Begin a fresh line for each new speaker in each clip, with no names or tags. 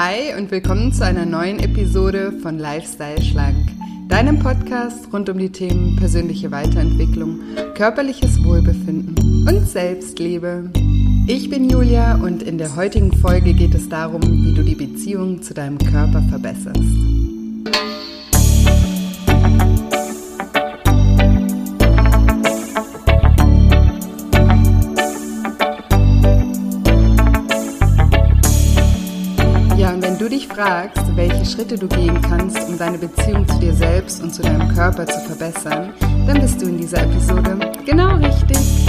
Hi und willkommen zu einer neuen Episode von Lifestyle Schlank, deinem Podcast rund um die Themen persönliche Weiterentwicklung, körperliches Wohlbefinden und Selbstliebe. Ich bin Julia und in der heutigen Folge geht es darum, wie du die Beziehung zu deinem Körper verbesserst. Fragst, welche Schritte du gehen kannst, um deine Beziehung zu dir selbst und zu deinem Körper zu verbessern, dann bist du in dieser Episode genau richtig.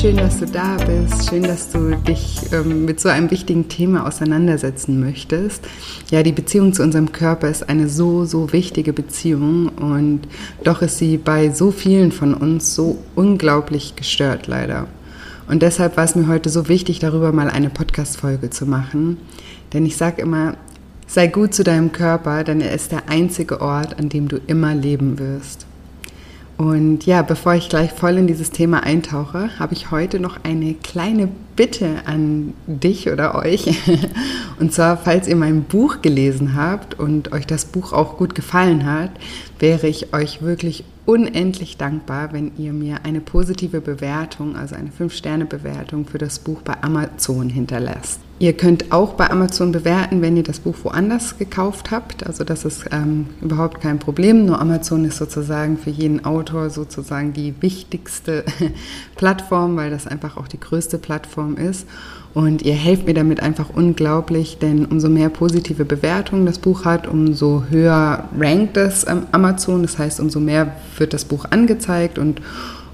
Schön, dass du da bist. Schön, dass du dich ähm, mit so einem wichtigen Thema auseinandersetzen möchtest. Ja, die Beziehung zu unserem Körper ist eine so, so wichtige Beziehung und doch ist sie bei so vielen von uns so unglaublich gestört, leider. Und deshalb war es mir heute so wichtig, darüber mal eine Podcast-Folge zu machen. Denn ich sage immer, sei gut zu deinem Körper, denn er ist der einzige Ort, an dem du immer leben wirst. Und ja, bevor ich gleich voll in dieses Thema eintauche, habe ich heute noch eine kleine Bitte an dich oder euch. Und zwar, falls ihr mein Buch gelesen habt und euch das Buch auch gut gefallen hat, wäre ich euch wirklich unendlich dankbar, wenn ihr mir eine positive Bewertung, also eine 5-Sterne-Bewertung für das Buch bei Amazon hinterlasst. Ihr könnt auch bei Amazon bewerten, wenn ihr das Buch woanders gekauft habt. Also das ist ähm, überhaupt kein Problem. Nur Amazon ist sozusagen für jeden Autor sozusagen die wichtigste Plattform, weil das einfach auch die größte Plattform ist. Und ihr helft mir damit einfach unglaublich, denn umso mehr positive Bewertungen das Buch hat, umso höher rankt es ähm, Amazon. Das heißt, umso mehr wird das Buch angezeigt und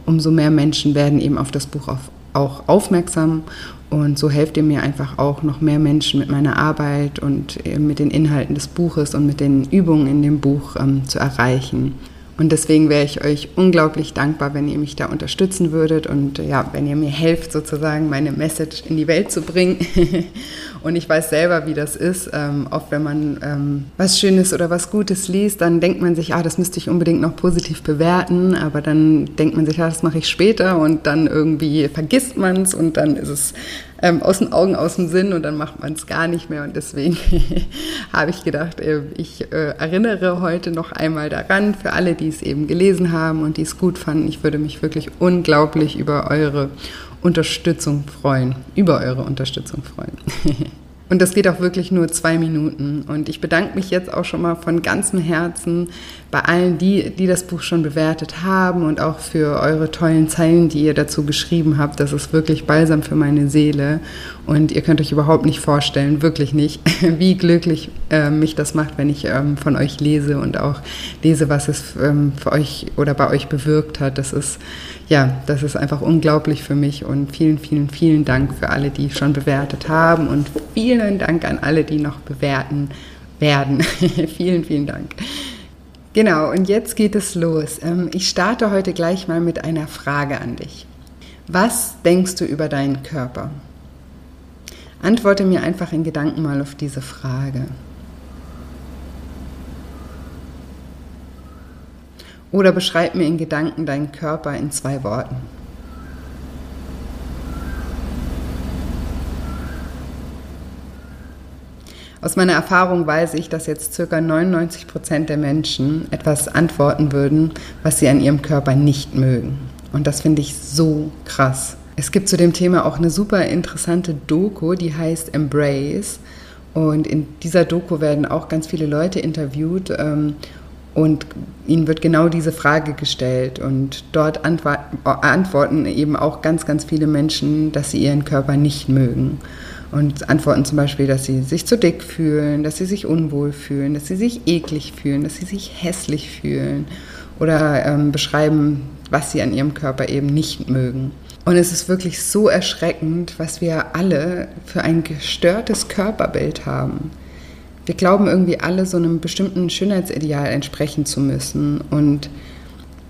umso mehr Menschen werden eben auf das Buch auf, auch aufmerksam und so helft ihr mir einfach auch noch mehr Menschen mit meiner Arbeit und mit den Inhalten des Buches und mit den Übungen in dem Buch ähm, zu erreichen. Und deswegen wäre ich euch unglaublich dankbar, wenn ihr mich da unterstützen würdet und ja, wenn ihr mir helft, sozusagen meine Message in die Welt zu bringen. und ich weiß selber, wie das ist. Ähm, oft, wenn man ähm, was Schönes oder was Gutes liest, dann denkt man sich, ah, das müsste ich unbedingt noch positiv bewerten. Aber dann denkt man sich, ah, das mache ich später und dann irgendwie vergisst man es und dann ist es ähm, aus den Augen, aus dem Sinn und dann macht man es gar nicht mehr. Und deswegen habe ich gedacht, äh, ich äh, erinnere heute noch einmal daran, für alle, die es eben gelesen haben und die es gut fanden. Ich würde mich wirklich unglaublich über eure Unterstützung freuen, über eure Unterstützung freuen. Und das geht auch wirklich nur zwei Minuten. Und ich bedanke mich jetzt auch schon mal von ganzem Herzen bei allen, die, die das Buch schon bewertet haben und auch für eure tollen Zeilen, die ihr dazu geschrieben habt. Das ist wirklich balsam für meine Seele. Und ihr könnt euch überhaupt nicht vorstellen, wirklich nicht, wie glücklich äh, mich das macht, wenn ich ähm, von euch lese und auch lese, was es ähm, für euch oder bei euch bewirkt hat. Das ist, ja, das ist einfach unglaublich für mich. Und vielen, vielen, vielen Dank für alle, die schon bewertet haben. Und vielen Dank an alle, die noch bewerten werden. vielen, vielen Dank. Genau, und jetzt geht es los. Ähm, ich starte heute gleich mal mit einer Frage an dich. Was denkst du über deinen Körper? Antworte mir einfach in Gedanken mal auf diese Frage. Oder beschreib mir in Gedanken deinen Körper in zwei Worten. Aus meiner Erfahrung weiß ich, dass jetzt ca. 99 Prozent der Menschen etwas antworten würden, was sie an ihrem Körper nicht mögen. Und das finde ich so krass. Es gibt zu dem Thema auch eine super interessante Doku, die heißt Embrace. Und in dieser Doku werden auch ganz viele Leute interviewt ähm, und ihnen wird genau diese Frage gestellt. Und dort antworten eben auch ganz, ganz viele Menschen, dass sie ihren Körper nicht mögen und antworten zum Beispiel, dass sie sich zu dick fühlen, dass sie sich unwohl fühlen, dass sie sich eklig fühlen, dass sie sich hässlich fühlen oder ähm, beschreiben, was sie an ihrem Körper eben nicht mögen. Und es ist wirklich so erschreckend, was wir alle für ein gestörtes Körperbild haben. Wir glauben irgendwie alle so einem bestimmten Schönheitsideal entsprechen zu müssen und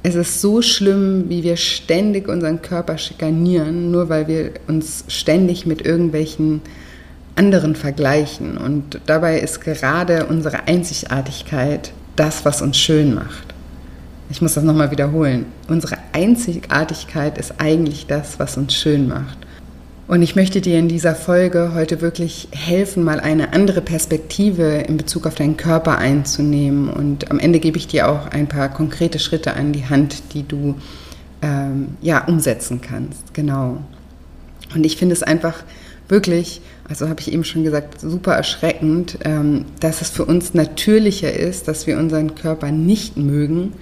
es ist so schlimm, wie wir ständig unseren Körper schikanieren, nur weil wir uns ständig mit irgendwelchen anderen vergleichen. Und dabei ist gerade unsere Einzigartigkeit das, was uns schön macht. ich muss das nochmal wiederholen, unsere Einzigartigkeit ist eigentlich das, was uns schön macht. Und ich möchte dir in dieser Folge heute wirklich helfen, mal eine andere Perspektive in Bezug auf deinen Körper einzunehmen. Und am Ende gebe ich dir auch ein paar konkrete Schritte an die Hand, die du ähm, ja, umsetzen kannst. Genau. Und ich finde es einfach wirklich, also habe ich eben schon gesagt, super erschreckend, ähm, dass es für uns natürlicher ist, dass wir unseren Körper nicht mögen,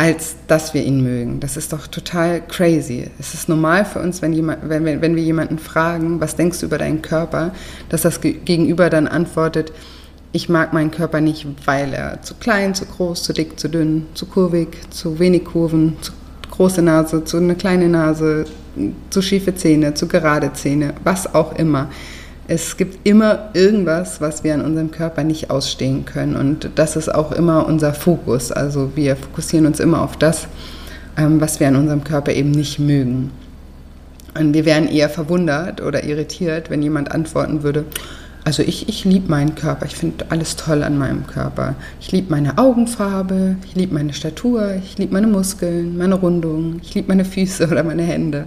als dass wir ihn mögen. Das ist doch total crazy. Es ist normal für uns, wenn, jemand, wenn, wenn wir jemanden fragen, was denkst du über deinen Körper, dass das Gegenüber dann antwortet, ich mag meinen Körper nicht, weil er zu klein, zu groß, zu dick, zu dünn, zu kurvig, zu wenig Kurven, zu große Nase, zu eine kleine Nase, zu schiefe Zähne, zu gerade Zähne, was auch immer. Es gibt immer irgendwas, was wir an unserem Körper nicht ausstehen können. Und das ist auch immer unser Fokus. Also wir fokussieren uns immer auf das, ähm, was wir an unserem Körper eben nicht mögen. Und wir wären eher verwundert oder irritiert, wenn jemand antworten würde, also ich, ich liebe meinen Körper, ich finde alles toll an meinem Körper. Ich liebe meine Augenfarbe, ich liebe meine Statur, ich liebe meine Muskeln, meine Rundung, ich liebe meine Füße oder meine Hände.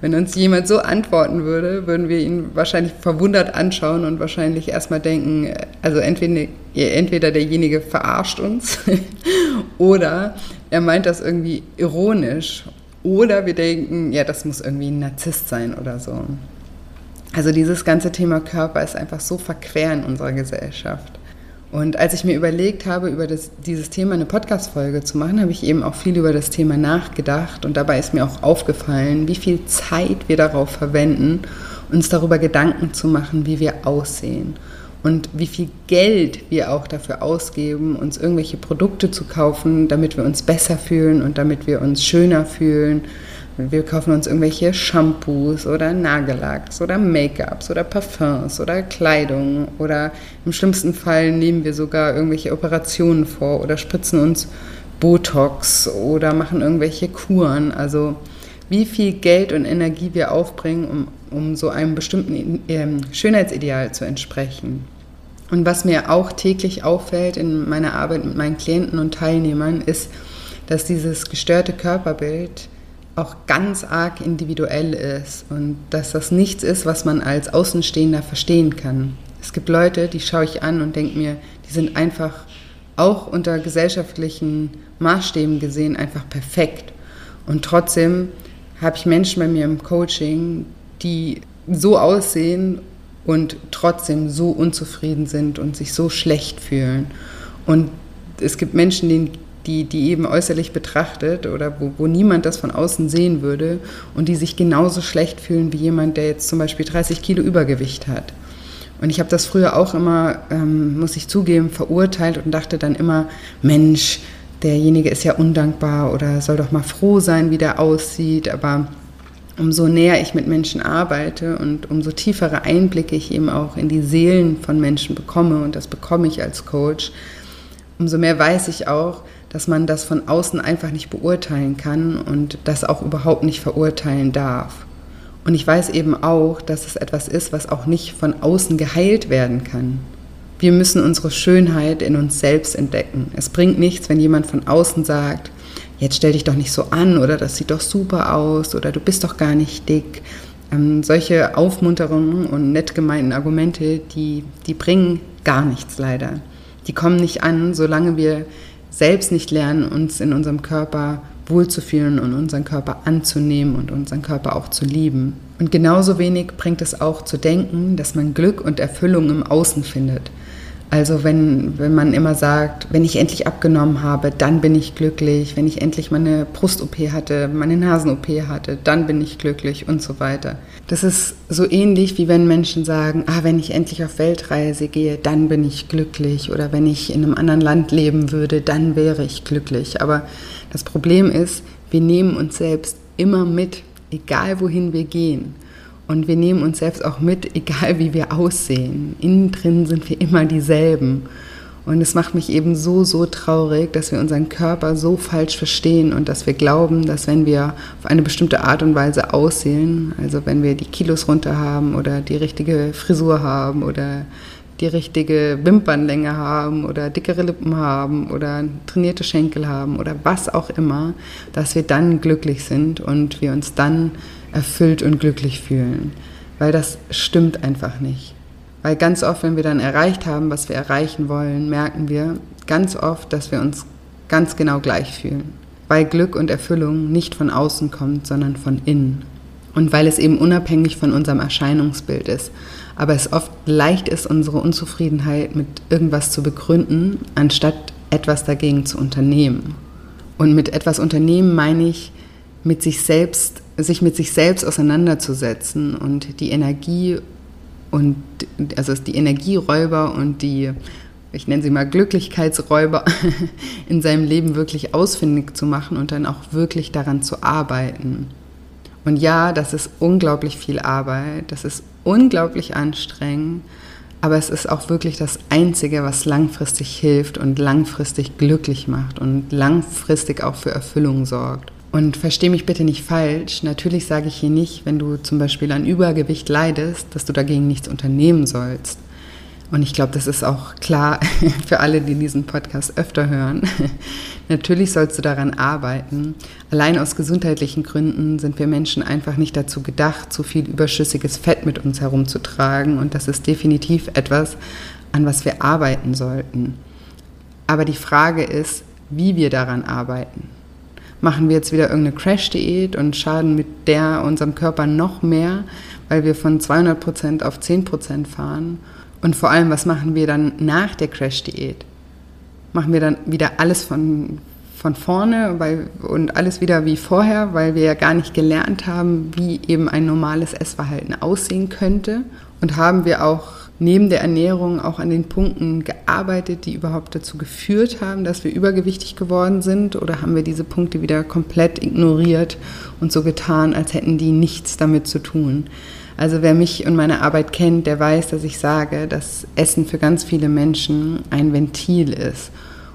Wenn uns jemand so antworten würde, würden wir ihn wahrscheinlich verwundert anschauen und wahrscheinlich erstmal denken, also entweder, entweder derjenige verarscht uns oder er meint das irgendwie ironisch oder wir denken, ja, das muss irgendwie ein Narzisst sein oder so. Also dieses ganze Thema Körper ist einfach so verquer in unserer Gesellschaft. Und als ich mir überlegt habe, über das, dieses Thema eine Podcast-Folge zu machen, habe ich eben auch viel über das Thema nachgedacht. Und dabei ist mir auch aufgefallen, wie viel Zeit wir darauf verwenden, uns darüber Gedanken zu machen, wie wir aussehen. Und wie viel Geld wir auch dafür ausgeben, uns irgendwelche Produkte zu kaufen, damit wir uns besser fühlen und damit wir uns schöner fühlen wir kaufen uns irgendwelche Shampoos oder Nagellacks oder Make-ups oder Parfums oder Kleidung oder im schlimmsten Fall nehmen wir sogar irgendwelche Operationen vor oder spritzen uns Botox oder machen irgendwelche Kuren. Also wie viel Geld und Energie wir aufbringen, um, um so einem bestimmten ähm, Schönheitsideal zu entsprechen. Und was mir auch täglich auffällt in meiner Arbeit mit meinen Klienten und Teilnehmern, ist, dass dieses gestörte Körperbild auch ganz arg individuell ist und dass das nichts ist, was man als Außenstehender verstehen kann. Es gibt Leute, die schaue ich an und denke mir, die sind einfach auch unter gesellschaftlichen Maßstäben gesehen einfach perfekt. Und trotzdem habe ich Menschen bei mir im Coaching, die so aussehen und trotzdem so unzufrieden sind und sich so schlecht fühlen. Und es gibt Menschen, denen die, die eben äußerlich betrachtet oder wo, wo niemand das von außen sehen würde und die sich genauso schlecht fühlen wie jemand, der jetzt zum Beispiel 30 Kilo Übergewicht hat. Und ich habe das früher auch immer, ähm, muss ich zugeben, verurteilt und dachte dann immer, Mensch, derjenige ist ja undankbar oder soll doch mal froh sein, wie der aussieht. Aber umso näher ich mit Menschen arbeite und umso tiefere Einblicke ich eben auch in die Seelen von Menschen bekomme, und das bekomme ich als Coach, umso mehr weiß ich auch, dass man das von außen einfach nicht beurteilen kann und das auch überhaupt nicht verurteilen darf. Und ich weiß eben auch, dass es etwas ist, was auch nicht von außen geheilt werden kann. Wir müssen unsere Schönheit in uns selbst entdecken. Es bringt nichts, wenn jemand von außen sagt, jetzt stell dich doch nicht so an oder das sieht doch super aus oder du bist doch gar nicht dick. Ähm, solche Aufmunterungen und nett gemeinten Argumente, die, die bringen gar nichts leider. Die kommen nicht an, solange wir selbst nicht lernen, uns in unserem Körper wohlzufühlen und unseren Körper anzunehmen und unseren Körper auch zu lieben. Und genauso wenig bringt es auch zu denken, dass man Glück und Erfüllung im Außen findet. Also wenn, wenn man immer sagt, wenn ich endlich abgenommen habe, dann bin ich glücklich, wenn ich endlich meine Brust-OP hatte, meine Nasen-OP hatte, dann bin ich glücklich und so weiter. Das ist so ähnlich wie wenn Menschen sagen, ah, wenn ich endlich auf Weltreise gehe, dann bin ich glücklich oder wenn ich in einem anderen Land leben würde, dann wäre ich glücklich. Aber das Problem ist, wir nehmen uns selbst immer mit, egal wohin wir gehen. Und wir nehmen uns selbst auch mit, egal wie wir aussehen. Innen drin sind wir immer dieselben. Und es macht mich eben so, so traurig, dass wir unseren Körper so falsch verstehen und dass wir glauben, dass wenn wir auf eine bestimmte Art und Weise aussehen, also wenn wir die Kilos runter haben oder die richtige Frisur haben oder die richtige Wimpernlänge haben oder dickere Lippen haben oder trainierte Schenkel haben oder was auch immer, dass wir dann glücklich sind und wir uns dann erfüllt und glücklich fühlen. Weil das stimmt einfach nicht. Weil ganz oft, wenn wir dann erreicht haben, was wir erreichen wollen, merken wir ganz oft, dass wir uns ganz genau gleich fühlen. Weil Glück und Erfüllung nicht von außen kommt, sondern von innen. Und weil es eben unabhängig von unserem Erscheinungsbild ist aber es oft leicht ist, unsere Unzufriedenheit mit irgendwas zu begründen, anstatt etwas dagegen zu unternehmen. Und mit etwas unternehmen meine ich, mit sich selbst, sich mit sich selbst auseinanderzusetzen und die Energie und also die Energieräuber und die, ich nenne sie mal Glücklichkeitsräuber in seinem Leben wirklich ausfindig zu machen und dann auch wirklich daran zu arbeiten. Und ja, das ist unglaublich viel Arbeit, das ist unglaublich anstrengend, aber es ist auch wirklich das Einzige, was langfristig hilft und langfristig glücklich macht und langfristig auch für Erfüllung sorgt. Und verstehe mich bitte nicht falsch, natürlich sage ich hier nicht, wenn du zum Beispiel an Übergewicht leidest, dass du dagegen nichts unternehmen sollst. Und ich glaube, das ist auch klar für alle, die diesen Podcast öfter hören. Natürlich sollst du daran arbeiten. Allein aus gesundheitlichen Gründen sind wir Menschen einfach nicht dazu gedacht, zu viel überschüssiges Fett mit uns herumzutragen. Und das ist definitiv etwas, an was wir arbeiten sollten. Aber die Frage ist, wie wir daran arbeiten. Machen wir jetzt wieder irgendeine Crash-Diät und schaden mit der unserem Körper noch mehr, weil wir von 200 Prozent auf 10 Prozent fahren? Und vor allem, was machen wir dann nach der Crash-Diät? Machen wir dann wieder alles von, von vorne weil, und alles wieder wie vorher, weil wir ja gar nicht gelernt haben, wie eben ein normales Essverhalten aussehen könnte? Und haben wir auch neben der Ernährung auch an den Punkten gearbeitet, die überhaupt dazu geführt haben, dass wir übergewichtig geworden sind? Oder haben wir diese Punkte wieder komplett ignoriert und so getan, als hätten die nichts damit zu tun? Also wer mich und meine Arbeit kennt, der weiß, dass ich sage, dass Essen für ganz viele Menschen ein Ventil ist.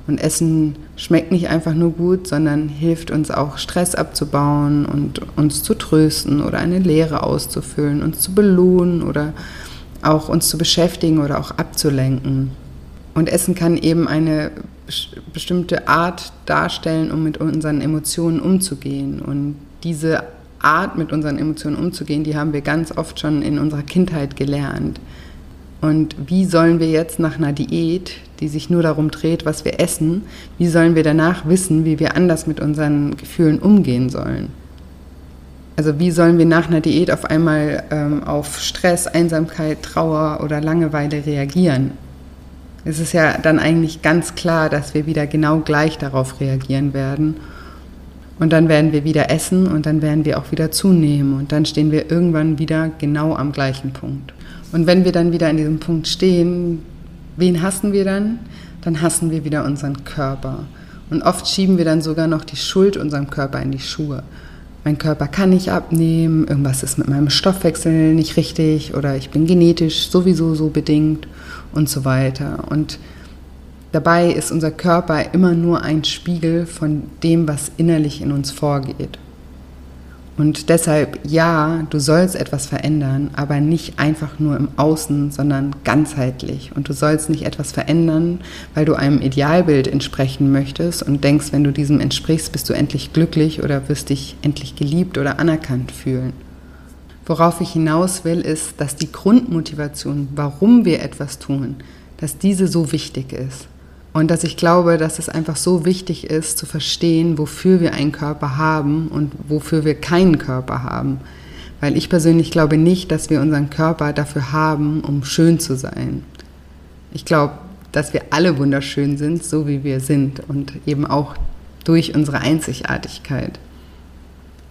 Und Essen schmeckt nicht einfach nur gut, sondern hilft uns auch Stress abzubauen und uns zu trösten oder eine Lehre auszufüllen, uns zu belohnen oder auch uns zu beschäftigen oder auch abzulenken. Und Essen kann eben eine bestimmte Art darstellen, um mit unseren Emotionen umzugehen. Und diese Art, mit unseren Emotionen umzugehen, die haben wir ganz oft schon in unserer Kindheit gelernt. Und wie sollen wir jetzt nach einer Diät, die sich nur darum dreht, was wir essen, wie sollen wir danach wissen, wie wir anders mit unseren Gefühlen umgehen sollen? Also wie sollen wir nach einer Diät auf einmal ähm, auf Stress, Einsamkeit, Trauer oder Langeweile reagieren? Es ist ja dann eigentlich ganz klar, dass wir wieder genau gleich darauf reagieren werden und dann werden wir wieder essen und dann werden wir auch wieder zunehmen und dann stehen wir irgendwann wieder genau am gleichen Punkt. Und wenn wir dann wieder an diesem Punkt stehen, wen hassen wir dann? Dann hassen wir wieder unseren Körper. Und oft schieben wir dann sogar noch die Schuld unserem Körper in die Schuhe. Mein Körper kann nicht abnehmen, irgendwas ist mit meinem Stoffwechsel nicht richtig oder ich bin genetisch sowieso so bedingt und so weiter. Und Dabei ist unser Körper immer nur ein Spiegel von dem, was innerlich in uns vorgeht. Und deshalb, ja, du sollst etwas verändern, aber nicht einfach nur im Außen, sondern ganzheitlich. Und du sollst nicht etwas verändern, weil du einem Idealbild entsprechen möchtest und denkst, wenn du diesem entsprichst, bist du endlich glücklich oder wirst dich endlich geliebt oder anerkannt fühlen. Worauf ich hinaus will, ist, dass die Grundmotivation, warum wir etwas tun, dass diese so wichtig ist. Und dass ich glaube, dass es einfach so wichtig ist zu verstehen, wofür wir einen Körper haben und wofür wir keinen Körper haben. Weil ich persönlich glaube nicht, dass wir unseren Körper dafür haben, um schön zu sein. Ich glaube, dass wir alle wunderschön sind, so wie wir sind und eben auch durch unsere Einzigartigkeit.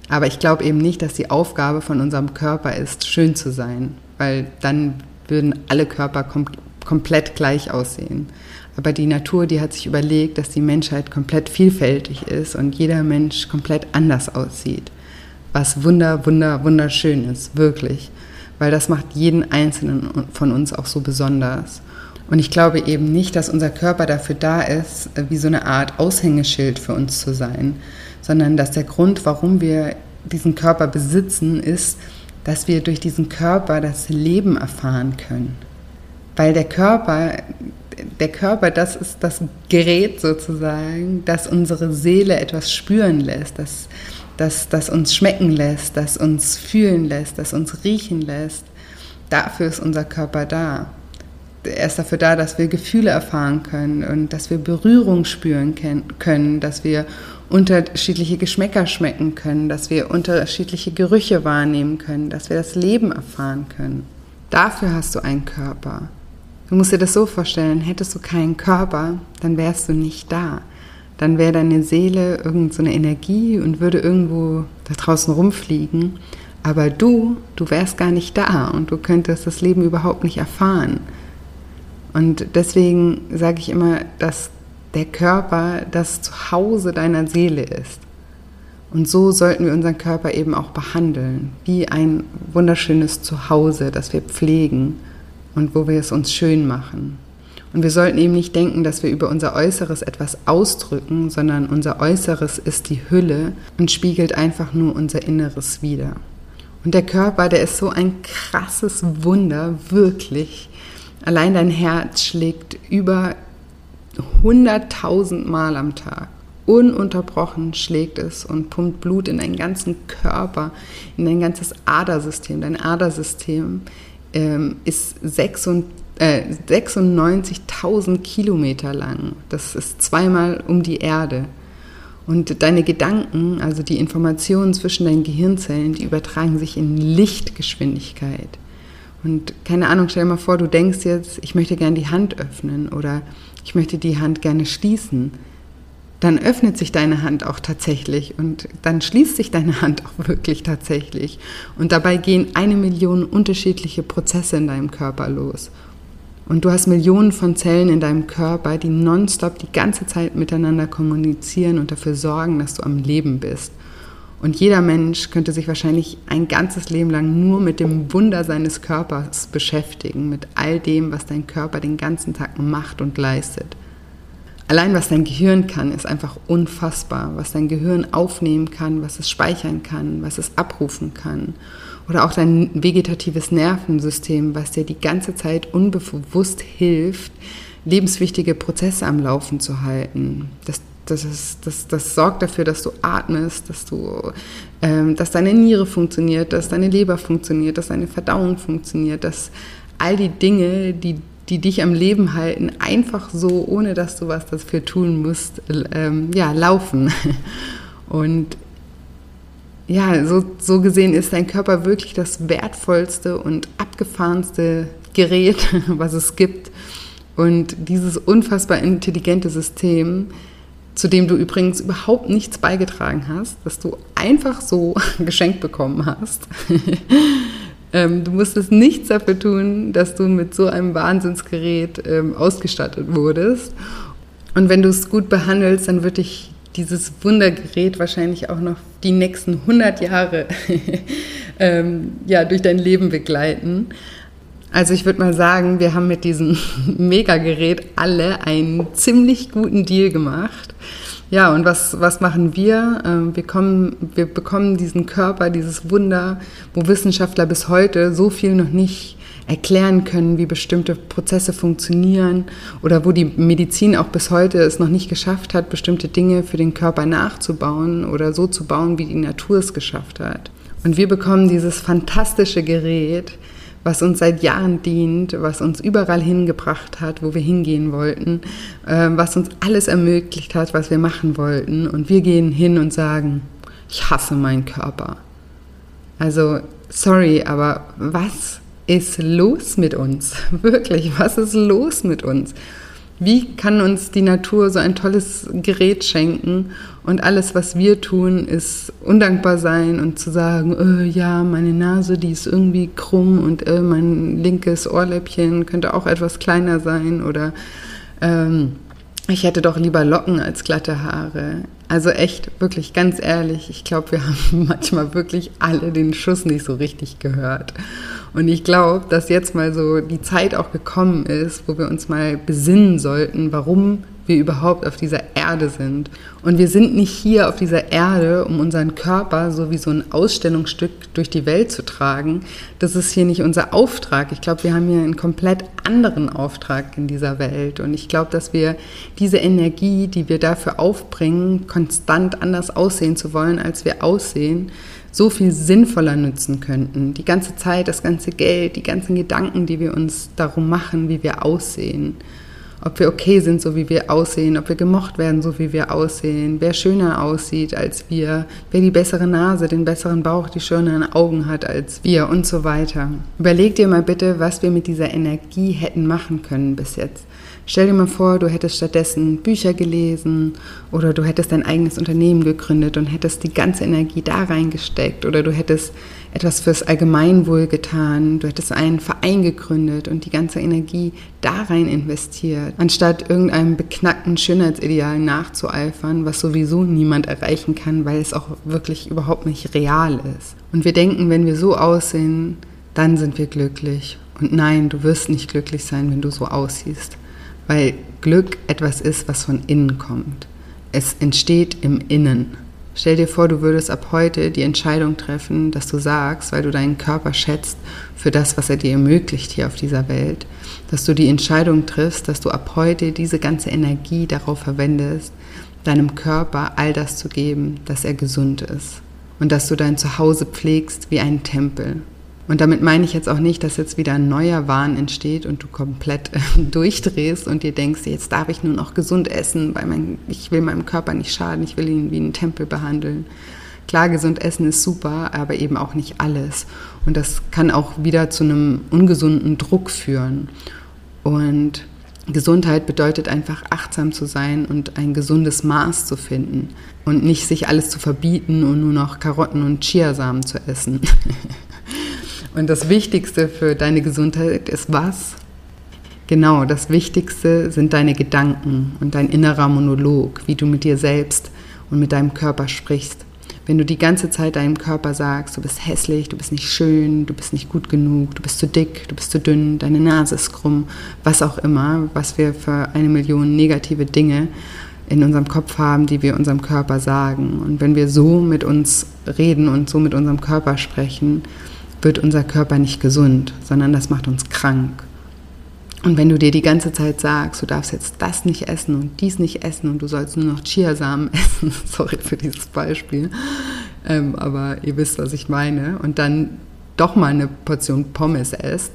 Aber ich glaube eben nicht, dass die Aufgabe von unserem Körper ist, schön zu sein, weil dann würden alle Körper kom komplett gleich aussehen. Aber die Natur, die hat sich überlegt, dass die Menschheit komplett vielfältig ist und jeder Mensch komplett anders aussieht. Was wunder, wunder, wunderschön ist, wirklich. Weil das macht jeden Einzelnen von uns auch so besonders. Und ich glaube eben nicht, dass unser Körper dafür da ist, wie so eine Art Aushängeschild für uns zu sein, sondern dass der Grund, warum wir diesen Körper besitzen, ist, dass wir durch diesen Körper das Leben erfahren können Weil der Körper, der Körper, das ist das Gerät sozusagen, das unsere Seele etwas spüren lässt, das, das, das uns schmecken lässt, das uns fühlen lässt, das uns riechen lässt. Dafür ist unser Körper da. Er ist dafür da, dass wir Gefühle erfahren können und dass wir Berührung spüren können, dass wir unterschiedliche Geschmäcker schmecken können, dass wir unterschiedliche Gerüche wahrnehmen können, dass wir das Leben erfahren können. Dafür hast du einen Körper. Du musst dir das so vorstellen, hättest du keinen Körper, dann wärst du nicht da. Dann wäre deine Seele irgendeine so Energie und würde irgendwo da draußen rumfliegen. Aber du, du wärst gar nicht da und du könntest das Leben überhaupt nicht erfahren. Und deswegen sage ich immer, dass der Körper das Zuhause deiner Seele ist. Und so sollten wir unseren Körper eben auch behandeln, wie ein wunderschönes Zuhause, das wir pflegen und wo wir es uns schön machen. Und wir sollten eben nicht denken, dass wir über unser Äußeres etwas ausdrücken, sondern unser Äußeres ist die Hülle und spiegelt einfach nur unser Inneres wider. Und der Körper, der ist so ein krasses Wunder, wirklich. Allein dein Herz schlägt über 100.000 Mal am Tag. Ununterbrochen schlägt es und pumpt Blut in deinen ganzen Körper, in dein ganzes Adersystem. Dein Adersystem ähm, ist 96.000 äh, Kilometer lang. Das ist zweimal um die Erde. Und deine Gedanken, also die Informationen zwischen deinen Gehirnzellen, die übertragen sich in Lichtgeschwindigkeit. Und keine Ahnung, stell dir mal vor, du denkst jetzt, ich möchte gerne die Hand öffnen oder ich möchte die Hand gerne schließen, dann öffnet sich deine Hand auch tatsächlich und dann schließt sich deine Hand auch wirklich tatsächlich. Und dabei gehen eine Million unterschiedliche Prozesse in deinem Körper los. Und du hast Millionen von Zellen in deinem Körper, die nonstop die ganze Zeit miteinander kommunizieren und dafür sorgen, dass du am Leben bist. Und jeder Mensch könnte sich wahrscheinlich ein ganzes Leben lang nur mit dem Wunder seines Körpers beschäftigen, mit all dem, was dein Körper den ganzen Tag macht und leistet. Allein was dein Gehirn kann, ist einfach unfassbar. Was dein Gehirn aufnehmen kann, was es speichern kann, was es abrufen kann. Oder auch dein vegetatives Nervensystem, was dir die ganze Zeit unbewusst hilft, lebenswichtige Prozesse am Laufen zu halten. Das das, ist, das, das sorgt dafür, dass du atmest, dass, du, ähm, dass deine Niere funktioniert, dass deine Leber funktioniert, dass deine Verdauung funktioniert, dass all die Dinge, die, die dich am Leben halten, einfach so, ohne dass du was dafür tun musst, ähm, ja, laufen. Und ja, so, so gesehen ist dein Körper wirklich das wertvollste und abgefahrenste Gerät, was es gibt. Und dieses unfassbar intelligente System zu dem du übrigens überhaupt nichts beigetragen hast, dass du einfach so geschenkt bekommen hast. Ähm, du musstest nichts dafür tun, dass du mit so einem Wahnsinnsgerät ähm, ausgestattet wurdest. Und wenn du es gut behandelst, dann wird dich dieses Wundergerät wahrscheinlich auch noch die nächsten 100 Jahre ähm, ja, durch dein Leben begleiten. Also ich würde mal sagen, wir haben mit diesem Megagerät alle einen ziemlich guten Deal gemacht. Ja, und was, was machen wir? Ähm, wir, kommen, wir bekommen diesen Körper, dieses Wunder, wo Wissenschaftler bis heute so viel noch nicht erklären können, wie bestimmte Prozesse funktionieren oder wo die Medizin auch bis heute es noch nicht geschafft hat, bestimmte Dinge für den Körper nachzubauen oder so zu bauen, wie die Natur es geschafft hat. Und wir bekommen dieses fantastische Gerät, was uns seit Jahren dient, was uns überall hingebracht hat, wo wir hingehen wollten, äh, was uns alles ermöglicht hat, was wir machen wollten. Und wir gehen hin und sagen, ich hasse meinen Körper. Also, sorry, aber was ist los mit uns? Wirklich, was ist los mit uns? Wie kann uns die Natur so ein tolles Gerät schenken und alles, was wir tun, ist undankbar sein und zu sagen, oh, ja, meine Nase, die ist irgendwie krumm und oh, mein linkes Ohrläppchen könnte auch etwas kleiner sein oder ähm, ich hätte doch lieber Locken als glatte Haare. Also echt, wirklich ganz ehrlich, ich glaube, wir haben manchmal wirklich alle den Schuss nicht so richtig gehört. Und ich glaube, dass jetzt mal so die Zeit auch gekommen ist, wo wir uns mal besinnen sollten, warum wir überhaupt auf dieser Erde sind. Und wir sind nicht hier auf dieser Erde, um unseren Körper so wie so ein Ausstellungsstück durch die Welt zu tragen. Das ist hier nicht unser Auftrag. Ich glaube, wir haben hier einen komplett anderen Auftrag in dieser Welt. Und ich glaube, dass wir diese Energie, die wir dafür aufbringen, konstant anders aussehen zu wollen, als wir aussehen, so viel sinnvoller nutzen könnten. Die ganze Zeit, das ganze Geld, die ganzen Gedanken, die wir uns darum machen, wie wir aussehen. Ob wir okay sind, so wie wir aussehen, ob wir gemocht werden, so wie wir aussehen, wer schöner aussieht als wir, wer die bessere Nase, den besseren Bauch, die schöneren Augen hat als wir und so weiter. Überleg dir mal bitte, was wir mit dieser Energie hätten machen können bis jetzt. Stell dir mal vor, du hättest stattdessen Bücher gelesen oder du hättest dein eigenes Unternehmen gegründet und hättest die ganze Energie da reingesteckt oder du hättest etwas fürs Allgemeinwohl getan, du hättest einen Verein gegründet und die ganze Energie da rein investiert, anstatt irgendeinem beknackten Schönheitsideal nachzueifern, was sowieso niemand erreichen kann, weil es auch wirklich überhaupt nicht real ist. Und wir denken, wenn wir so aussehen, dann sind wir glücklich. Und nein, du wirst nicht glücklich sein, wenn du so aussiehst weil Glück etwas ist, was von innen kommt. Es entsteht im Innen. Stell dir vor, du würdest ab heute die Entscheidung treffen, dass du sagst, weil du deinen Körper schätzt für das, was er dir ermöglicht hier auf dieser Welt, dass du die Entscheidung triffst, dass du ab heute diese ganze Energie darauf verwendest, deinem Körper all das zu geben, dass er gesund ist und dass du dein Zuhause pflegst wie einen Tempel und damit meine ich jetzt auch nicht, dass jetzt wieder ein neuer Wahn entsteht und du komplett äh, durchdrehst und dir denkst, jetzt darf ich nur noch gesund essen, weil mein, ich will meinem Körper nicht schaden, ich will ihn wie einen Tempel behandeln. Klar, gesund essen ist super, aber eben auch nicht alles. Und das kann auch wieder zu einem ungesunden Druck führen. Und Gesundheit bedeutet einfach achtsam zu sein und ein gesundes Maß zu finden und nicht sich alles zu verbieten und nur noch Karotten und Chiasamen zu essen. Und das Wichtigste für deine Gesundheit ist was? Genau, das Wichtigste sind deine Gedanken und dein innerer Monolog, wie du mit dir selbst und mit deinem Körper sprichst. Wenn du die ganze Zeit deinem Körper sagst, du bist hässlich, du bist nicht schön, du bist nicht gut genug, du bist zu dick, du bist zu dünn, deine Nase ist krumm, was auch immer, was wir für eine Million negative Dinge in unserem Kopf haben, die wir unserem Körper sagen. Und wenn wir so mit uns reden und so mit unserem Körper sprechen, wird unser Körper nicht gesund, sondern das macht uns krank. Und wenn du dir die ganze Zeit sagst, du darfst jetzt das nicht essen und dies nicht essen und du sollst nur noch Chiasamen essen, sorry für dieses Beispiel, ähm, aber ihr wisst, was ich meine, und dann doch mal eine Portion Pommes esst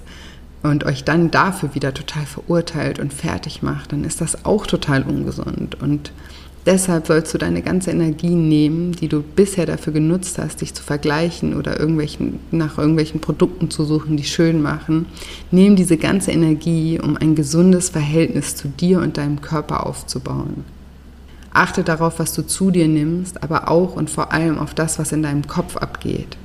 und euch dann dafür wieder total verurteilt und fertig macht, dann ist das auch total ungesund. Und Deshalb sollst du deine ganze Energie nehmen, die du bisher dafür genutzt hast, dich zu vergleichen oder irgendwelchen, nach irgendwelchen Produkten zu suchen, die schön machen. Nimm diese ganze Energie, um ein gesundes Verhältnis zu dir und deinem Körper aufzubauen. Achte darauf, was du zu dir nimmst, aber auch und vor allem auf das, was in deinem Kopf abgeht.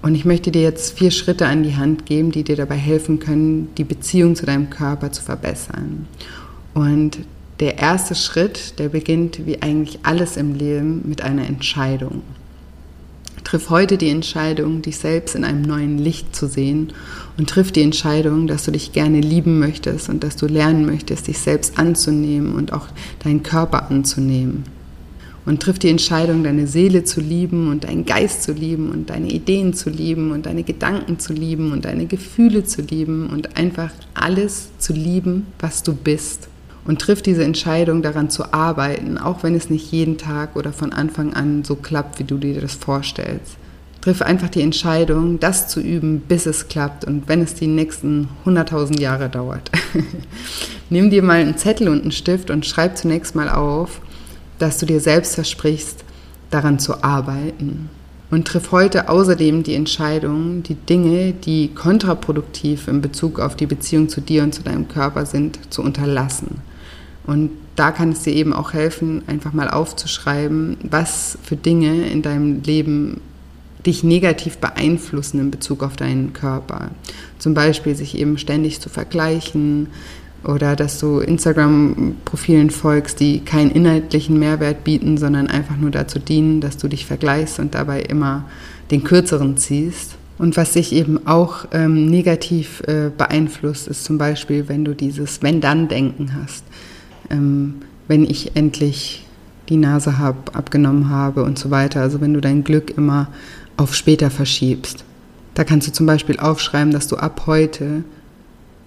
Und ich möchte dir jetzt vier Schritte an die Hand geben, die dir dabei helfen können, die Beziehung zu deinem Körper zu verbessern. Und der erste Schritt, der beginnt wie eigentlich alles im Leben mit einer Entscheidung. Triff heute die Entscheidung, dich selbst in einem neuen Licht zu sehen und triff die Entscheidung, dass du dich gerne lieben möchtest und dass du lernen möchtest, dich selbst anzunehmen und auch deinen Körper anzunehmen. Und triff die Entscheidung, deine Seele zu lieben und deinen Geist zu lieben und deine Ideen zu lieben und deine Gedanken zu lieben und deine Gefühle zu lieben und einfach alles zu lieben, was du bist und trifft diese Entscheidung, daran zu arbeiten, auch wenn es nicht jeden Tag oder von Anfang an so klappt, wie du dir das vorstellst. Triff einfach die Entscheidung, das zu üben, bis es klappt und wenn es die nächsten 100.000 Jahre dauert. Nimm dir mal einen Zettel und einen Stift und schreib zunächst mal auf, dass du dir selbst versprichst, daran zu arbeiten. Und triff heute außerdem die Entscheidung, die Dinge, die kontraproduktiv in Bezug auf die Beziehung zu dir und zu deinem Körper sind, zu unterlassen. Und da kann es dir eben auch helfen, einfach mal aufzuschreiben, was für Dinge in deinem Leben dich negativ beeinflussen in Bezug auf deinen Körper. Zum Beispiel sich eben ständig zu vergleichen oder dass du Instagram-Profilen folgst, die keinen inhaltlichen Mehrwert bieten, sondern einfach nur dazu dienen, dass du dich vergleichst und dabei immer den kürzeren ziehst. Und was sich eben auch ähm, negativ äh, beeinflusst, ist zum Beispiel, wenn du dieses Wenn-Dann-Denken hast ähm, wenn ich endlich die Nase hab, abgenommen habe und so weiter. Also wenn du dein Glück immer auf später verschiebst. Da kannst du zum Beispiel aufschreiben, dass du ab heute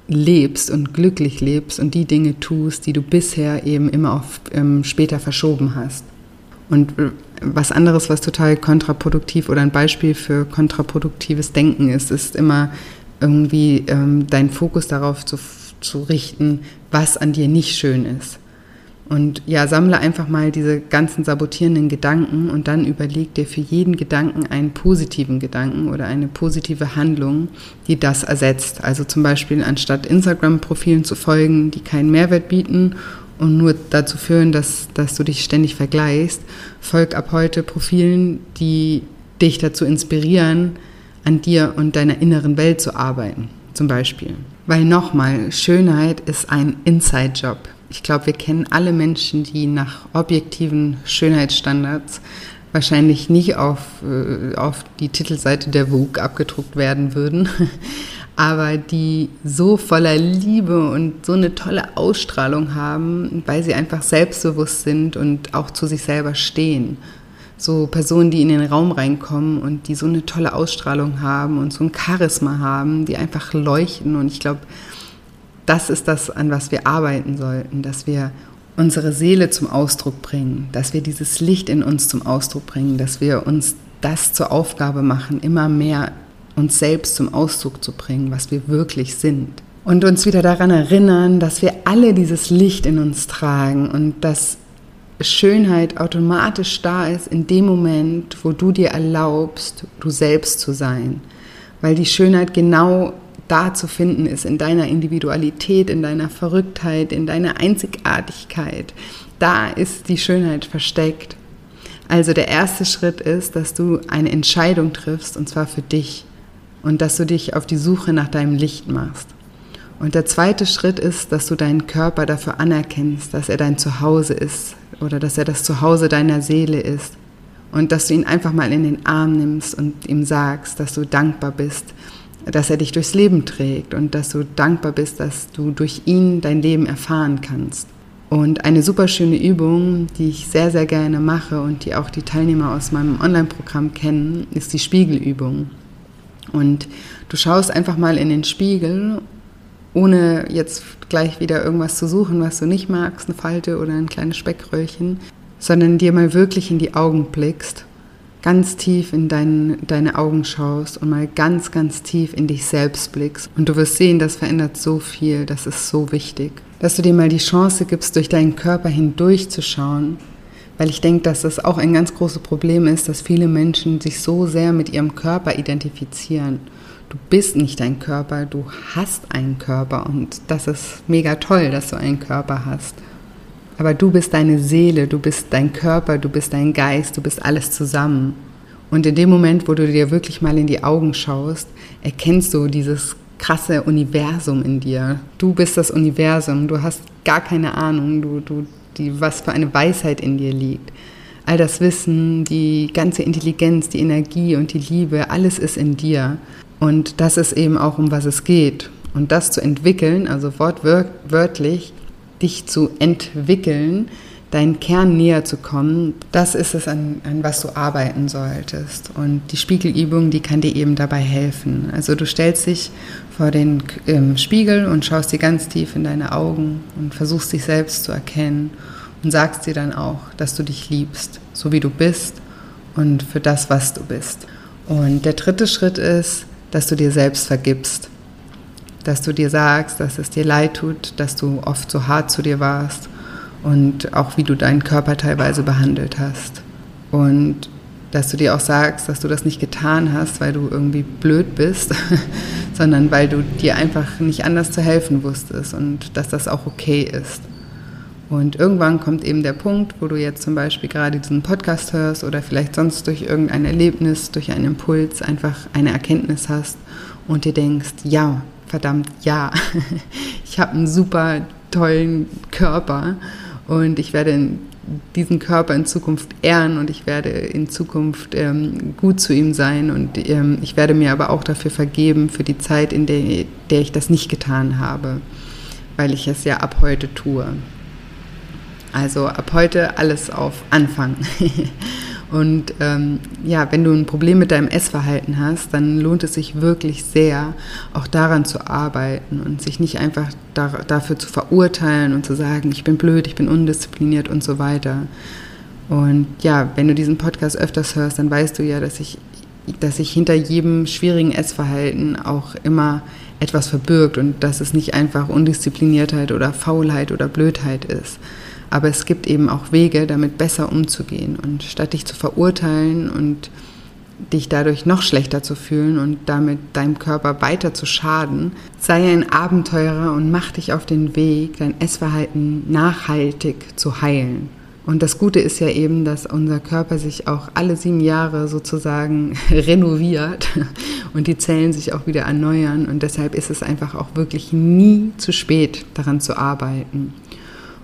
lebst und glücklich lebst und die Dinge tust, die du bisher eben immer auf ähm, später verschoben hast. Und äh, was anderes, was total kontraproduktiv oder ein Beispiel für kontraproduktives Denken ist, ist immer irgendwie ähm, deinen Fokus darauf zu, zu richten, was an dir nicht schön ist. Und ja, sammle einfach mal diese ganzen sabotierenden Gedanken und dann überleg dir für jeden Gedanken einen positiven Gedanken oder eine positive Handlung, die das ersetzt. Also zum Beispiel anstatt Instagram-Profilen zu folgen, die keinen Mehrwert bieten und nur dazu führen, dass, dass du dich ständig vergleichst, folg ab heute Profilen, die dich dazu inspirieren, an dir und deiner inneren Welt zu arbeiten, zum Beispiel. Weil nochmal, Schönheit ist ein Inside-Job ich glaube, wir kennen alle Menschen, die nach objektiven Schönheitsstandards wahrscheinlich nicht auf, äh, auf die Titelseite der Vogue abgedruckt werden würden, aber die so voller Liebe und so eine tolle Ausstrahlung haben, weil sie einfach selbstbewusst sind und auch zu sich selber stehen. So Personen, die in den Raum reinkommen und die so eine tolle Ausstrahlung haben und so ein Charisma haben, die einfach leuchten. Und ich glaube, das ist das, an was wir arbeiten sollten, dass wir unsere Seele zum Ausdruck bringen, dass wir dieses Licht in uns zum Ausdruck bringen, dass wir uns das zur Aufgabe machen, immer mehr uns selbst zum Ausdruck zu bringen, was wir wirklich sind. Und uns wieder daran erinnern, dass wir alle dieses Licht in uns tragen und dass Schönheit automatisch da ist in dem Moment, wo du dir erlaubst, du selbst zu sein. Weil die Schönheit genau da zu finden ist, in deiner Individualität, in deiner Verrücktheit, in deiner Einzigartigkeit. Da ist die Schönheit versteckt. Also der erste Schritt ist, dass du eine Entscheidung triffst, und zwar für dich, und dass du dich auf die Suche nach deinem Licht machst. Und der zweite Schritt ist, dass du deinen Körper dafür anerkennst, dass er dein Zuhause ist oder dass er das Zuhause deiner Seele ist. Und dass du ihn einfach mal in den Arm nimmst und ihm sagst, dass du dankbar bist, dass er dich durchs Leben trägt und dass du dankbar bist, dass du durch ihn dein Leben erfahren kannst. Und eine super schöne Übung, die ich sehr, sehr gerne mache und die auch die Teilnehmer aus meinem Online-Programm kennen, ist die Spiegelübung. Und du schaust einfach mal in den Spiegel, ohne jetzt gleich wieder irgendwas zu suchen, was du nicht magst, eine Falte oder ein kleines Speckröllchen, sondern dir mal wirklich in die Augen blickst ganz tief in dein, deine Augen schaust und mal ganz, ganz tief in dich selbst blickst. Und du wirst sehen, das verändert so viel, das ist so wichtig. Dass du dir mal die Chance gibst, durch deinen Körper hindurchzuschauen. Weil ich denke, dass das auch ein ganz großes Problem ist, dass viele Menschen sich so sehr mit ihrem Körper identifizieren. Du bist nicht dein Körper, du hast einen Körper und das ist mega toll, dass du einen Körper hast. Aber du bist deine Seele, du bist dein Körper, du bist dein Geist, du bist alles zusammen. Und in dem Moment, wo du dir wirklich mal in die Augen schaust, erkennst du dieses krasse Universum in dir. Du bist das Universum, du hast gar keine Ahnung, du, du, die, was für eine Weisheit in dir liegt. All das Wissen, die ganze Intelligenz, die Energie und die Liebe, alles ist in dir. Und das ist eben auch, um was es geht. Und das zu entwickeln, also wortwörtlich, dich zu entwickeln, deinen Kern näher zu kommen, das ist es, an, an, was du arbeiten solltest. Und die Spiegelübung, die kann dir eben dabei helfen. Also du stellst dich vor den ähm, Spiegel und schaust dir ganz tief in deine Augen und versuchst dich selbst zu erkennen und sagst dir dann auch, dass du dich liebst, so wie du bist und für das, was du bist. Und der dritte Schritt ist, dass du dir selbst vergibst dass du dir sagst, dass es dir leid tut, dass du oft so hart zu dir warst und auch wie du deinen Körper teilweise behandelt hast. Und dass du dir auch sagst, dass du das nicht getan hast, weil du irgendwie blöd bist, sondern weil du dir einfach nicht anders zu helfen wusstest und dass das auch okay ist. Und irgendwann kommt eben der Punkt, wo du jetzt zum Beispiel gerade diesen Podcast hörst oder vielleicht sonst durch irgendein Erlebnis, durch einen Impuls einfach eine Erkenntnis hast und dir denkst, ja, verdammt, ja, ich habe einen super tollen Körper und ich werde diesen Körper in Zukunft ehren und ich werde in Zukunft ähm, gut zu ihm sein und ähm, ich werde mir aber auch dafür vergeben für die Zeit, in der, der ich das nicht getan habe, weil ich es ja ab heute tue. Also ab heute alles auf Anfang. Und ähm, ja, wenn du ein Problem mit deinem Essverhalten hast, dann lohnt es sich wirklich sehr, auch daran zu arbeiten und sich nicht einfach da, dafür zu verurteilen und zu sagen, ich bin blöd, ich bin undiszipliniert und so weiter. Und ja, wenn du diesen Podcast öfters hörst, dann weißt du ja, dass ich, dass sich hinter jedem schwierigen Essverhalten auch immer etwas verbirgt und dass es nicht einfach Undiszipliniertheit oder Faulheit oder Blödheit ist. Aber es gibt eben auch Wege, damit besser umzugehen. Und statt dich zu verurteilen und dich dadurch noch schlechter zu fühlen und damit deinem Körper weiter zu schaden, sei ein Abenteurer und mach dich auf den Weg, dein Essverhalten nachhaltig zu heilen. Und das Gute ist ja eben, dass unser Körper sich auch alle sieben Jahre sozusagen renoviert und die Zellen sich auch wieder erneuern. Und deshalb ist es einfach auch wirklich nie zu spät, daran zu arbeiten.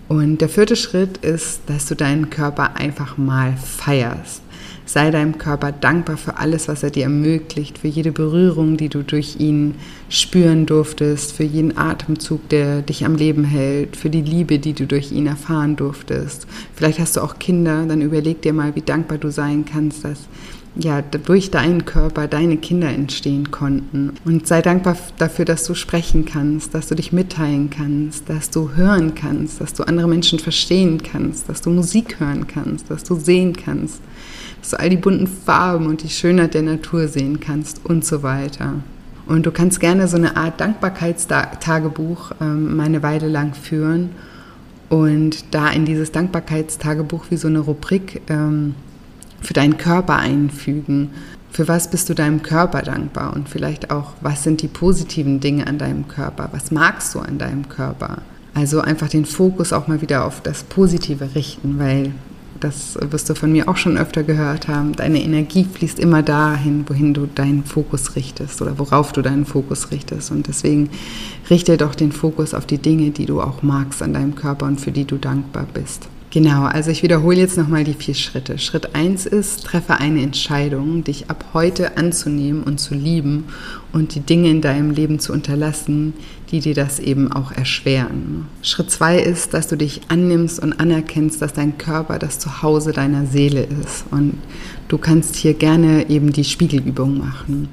Und der vierte Schritt ist, dass du deinen Körper einfach mal feierst. Sei deinem Körper dankbar für alles, was er dir ermöglicht, für jede Berührung, die du durch ihn spüren durftest, für jeden Atemzug, der dich am Leben hält, für die Liebe, die du durch ihn erfahren durftest. Vielleicht hast du auch Kinder, dann überleg dir mal, wie dankbar du sein kannst, dass ja, durch deinen Körper deine Kinder entstehen konnten. Und sei dankbar dafür, dass du sprechen kannst, dass du dich mitteilen kannst, dass du hören kannst, dass du andere Menschen verstehen kannst, dass du Musik hören kannst, dass du sehen kannst, dass du all die bunten Farben und die Schönheit der Natur sehen kannst und so weiter. Und du kannst gerne so eine Art Dankbarkeitstagebuch ähm, eine Weile lang führen und da in dieses Dankbarkeitstagebuch wie so eine Rubrik ähm, für deinen Körper einfügen. Für was bist du deinem Körper dankbar? Und vielleicht auch, was sind die positiven Dinge an deinem Körper? Was magst du an deinem Körper? Also einfach den Fokus auch mal wieder auf das Positive richten, weil das wirst du von mir auch schon öfter gehört haben. Deine Energie fließt immer dahin, wohin du deinen Fokus richtest oder worauf du deinen Fokus richtest. Und deswegen richte doch den Fokus auf die Dinge, die du auch magst an deinem Körper und für die du dankbar bist. Genau, also ich wiederhole jetzt nochmal die vier Schritte. Schritt 1 ist, treffe eine Entscheidung, dich ab heute anzunehmen und zu lieben und die Dinge in deinem Leben zu unterlassen, die dir das eben auch erschweren. Schritt 2 ist, dass du dich annimmst und anerkennst, dass dein Körper das Zuhause deiner Seele ist. Und du kannst hier gerne eben die Spiegelübung machen.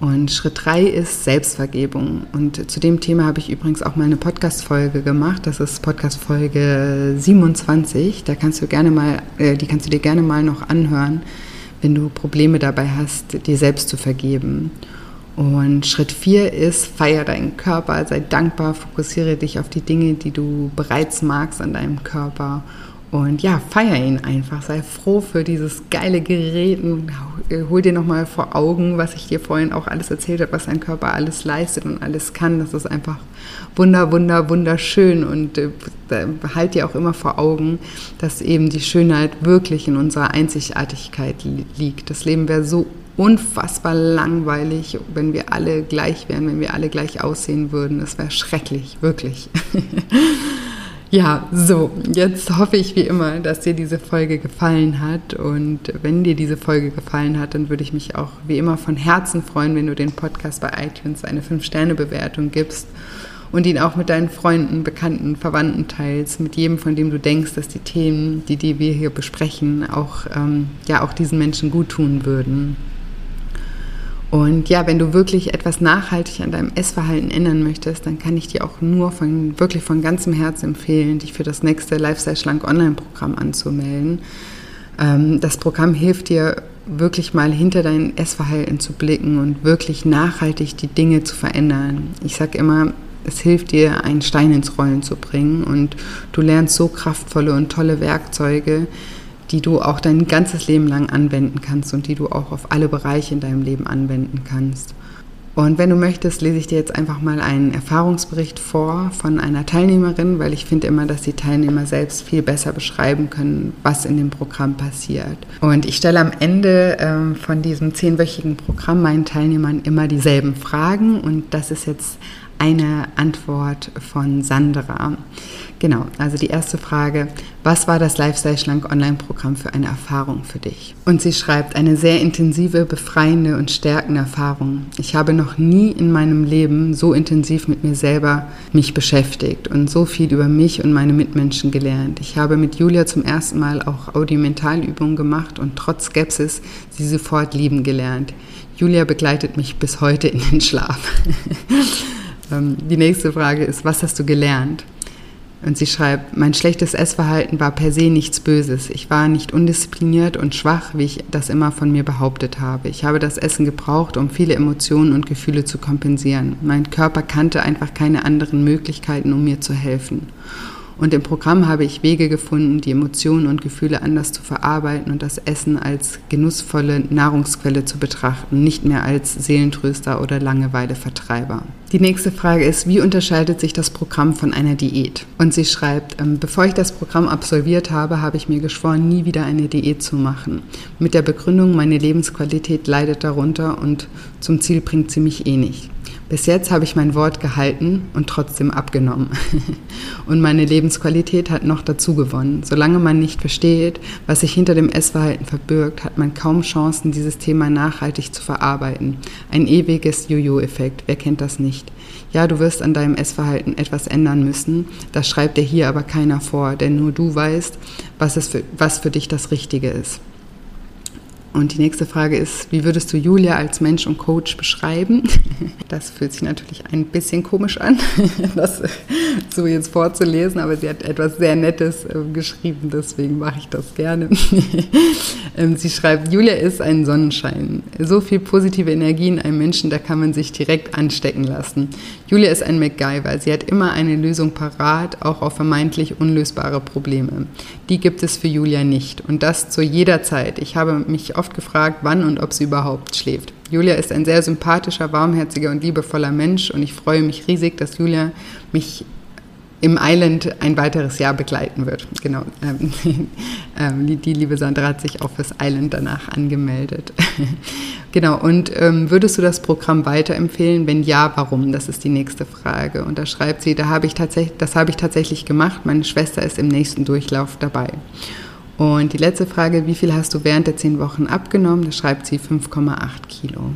Und Schritt drei ist Selbstvergebung. Und zu dem Thema habe ich übrigens auch mal eine Podcast-Folge gemacht. Das ist Podcast-Folge 27. Da kannst du gerne mal, äh, die kannst du dir gerne mal noch anhören, wenn du Probleme dabei hast, dir selbst zu vergeben. Und Schritt vier ist, feier deinen Körper, sei dankbar, fokussiere dich auf die Dinge, die du bereits magst an deinem Körper und ja, feier ihn einfach. Sei froh für dieses geile Gerät hol dir nochmal vor Augen, was ich dir vorhin auch alles erzählt habe, was dein Körper alles leistet und alles kann. Das ist einfach wunder, wunder, wunderschön und äh, halt dir auch immer vor Augen, dass eben die Schönheit wirklich in unserer Einzigartigkeit liegt. Das Leben wäre so unfassbar langweilig, wenn wir alle gleich wären, wenn wir alle gleich aussehen würden. Das wäre schrecklich, wirklich. Ja, so, jetzt hoffe ich wie immer, dass dir diese Folge gefallen hat. Und wenn dir diese Folge gefallen hat, dann würde ich mich auch wie immer von Herzen freuen, wenn du den Podcast bei iTunes eine 5-Sterne-Bewertung gibst und ihn auch mit deinen Freunden, Bekannten, Verwandten teilst, mit jedem, von dem du denkst, dass die Themen, die, die wir hier besprechen, auch, ähm, ja, auch diesen Menschen gut tun würden. Und ja, wenn du wirklich etwas nachhaltig an deinem Essverhalten ändern möchtest, dann kann ich dir auch nur von wirklich von ganzem Herzen empfehlen, dich für das nächste Lifestyle Schlank Online-Programm anzumelden. Ähm, das Programm hilft dir wirklich mal hinter dein Essverhalten zu blicken und wirklich nachhaltig die Dinge zu verändern. Ich sage immer, es hilft dir, einen Stein ins Rollen zu bringen und du lernst so kraftvolle und tolle Werkzeuge, die du auch dein ganzes Leben lang anwenden kannst und die du auch auf alle Bereiche in deinem Leben anwenden kannst. Und wenn du möchtest, lese ich dir jetzt einfach mal einen Erfahrungsbericht vor von einer Teilnehmerin, weil ich finde immer, dass die Teilnehmer selbst viel besser beschreiben können, was in dem Programm passiert. Und ich stelle am Ende äh, von diesem zehnwöchigen Programm meinen Teilnehmern immer dieselben Fragen und das ist jetzt eine Antwort von Sandra. Genau, also die erste Frage, was war das Lifestyle Schlank Online-Programm für eine Erfahrung für dich? Und sie schreibt, eine sehr intensive, befreiende und stärkende Erfahrung. Ich habe noch nie in meinem Leben so intensiv mit mir selber mich beschäftigt und so viel über mich und meine Mitmenschen gelernt. Ich habe mit Julia zum ersten Mal auch Audiomentalübungen gemacht und trotz Skepsis sie sofort lieben gelernt. Julia begleitet mich bis heute in den Schlaf. Ähm, die nächste Frage ist, was hast du gelernt? Und sie schreibt, mein schlechtes Essverhalten war per se nichts Böses. Ich war nicht undiszipliniert und schwach, wie ich das immer von mir behauptet habe. Ich habe das Essen gebraucht, um viele Emotionen und Gefühle zu kompensieren. Mein Körper kannte einfach keine anderen Möglichkeiten, um mir zu helfen. Und im Programm habe ich Wege gefunden, die Emotionen und Gefühle anders zu verarbeiten und das Essen als genussvolle Nahrungsquelle zu betrachten, nicht mehr als Seelentröster oder Langeweilevertreiber. Die nächste Frage ist, wie unterscheidet sich das Programm von einer Diät? Und sie schreibt, ähm, bevor ich das Programm absolviert habe, habe ich mir geschworen, nie wieder eine Diät zu machen. Mit der Begründung, meine Lebensqualität leidet darunter und zum Ziel bringt sie mich eh nicht. Bis jetzt habe ich mein Wort gehalten und trotzdem abgenommen. und meine Lebensqualität hat noch dazu gewonnen. Solange man nicht versteht, was sich hinter dem Essverhalten verbirgt, hat man kaum Chancen, dieses Thema nachhaltig zu verarbeiten. Ein ewiges Jojo-Effekt, wer kennt das nicht? Ja, du wirst an deinem Essverhalten etwas ändern müssen. Das schreibt dir hier aber keiner vor, denn nur du weißt, was, es für, was für dich das Richtige ist. Und die nächste Frage ist, wie würdest du Julia als Mensch und Coach beschreiben? Das fühlt sich natürlich ein bisschen komisch an, das so jetzt vorzulesen, aber sie hat etwas sehr Nettes äh, geschrieben, deswegen mache ich das gerne. Ähm, sie schreibt, Julia ist ein Sonnenschein. So viel positive Energie in einem Menschen, da kann man sich direkt anstecken lassen. Julia ist ein MacGyver. Sie hat immer eine Lösung parat, auch auf vermeintlich unlösbare Probleme. Die gibt es für Julia nicht. Und das zu jeder Zeit. Ich habe mich oft gefragt, wann und ob sie überhaupt schläft. Julia ist ein sehr sympathischer, warmherziger und liebevoller Mensch und ich freue mich riesig, dass Julia mich im Island ein weiteres Jahr begleiten wird. Genau. Ähm, ähm, die, liebe Sandra hat sich auch fürs Island danach angemeldet. genau. Und ähm, würdest du das Programm weiterempfehlen? Wenn ja, warum? Das ist die nächste Frage. Und da schreibt sie, da habe ich tatsächlich, das habe ich tatsächlich gemacht. Meine Schwester ist im nächsten Durchlauf dabei. Und die letzte Frage, wie viel hast du während der zehn Wochen abgenommen? Da schreibt sie 5,8 Kilo.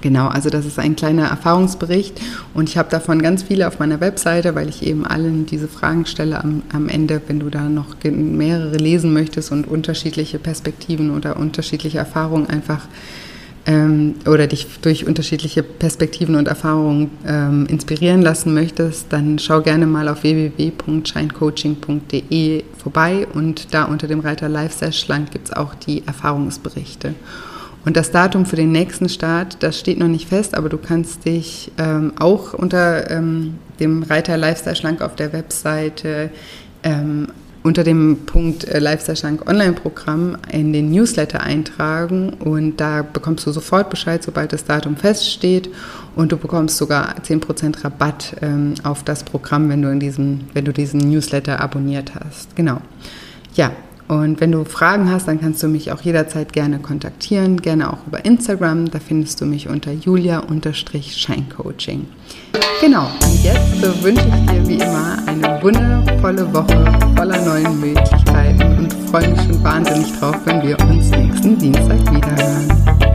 Genau, also das ist ein kleiner Erfahrungsbericht und ich habe davon ganz viele auf meiner Webseite, weil ich eben allen diese Fragen stelle am, am Ende, wenn du da noch mehrere lesen möchtest und unterschiedliche Perspektiven oder unterschiedliche Erfahrungen einfach ähm, oder dich durch unterschiedliche Perspektiven und Erfahrungen ähm, inspirieren lassen möchtest, dann schau gerne mal auf www.shinecoaching.de vorbei und da unter dem Reiter Lifestyle Schlank gibt es auch die Erfahrungsberichte. Und das Datum für den nächsten Start, das steht noch nicht fest, aber du kannst dich ähm, auch unter ähm, dem Reiter Lifestyle Schlank auf der Webseite ähm, unter dem Punkt äh, Lifestyle Schlank Online-Programm in den Newsletter eintragen und da bekommst du sofort Bescheid, sobald das Datum feststeht und du bekommst sogar 10% Rabatt ähm, auf das Programm, wenn du, in diesem, wenn du diesen Newsletter abonniert hast. Genau. Ja, und wenn du Fragen hast, dann kannst du mich auch jederzeit gerne kontaktieren, gerne auch über Instagram. Da findest du mich unter julia-scheincoaching. Genau, und jetzt wünsche ich dir wie immer eine wundervolle Woche voller neuen Möglichkeiten und freue mich schon wahnsinnig drauf, wenn wir uns nächsten Dienstag wiederhören.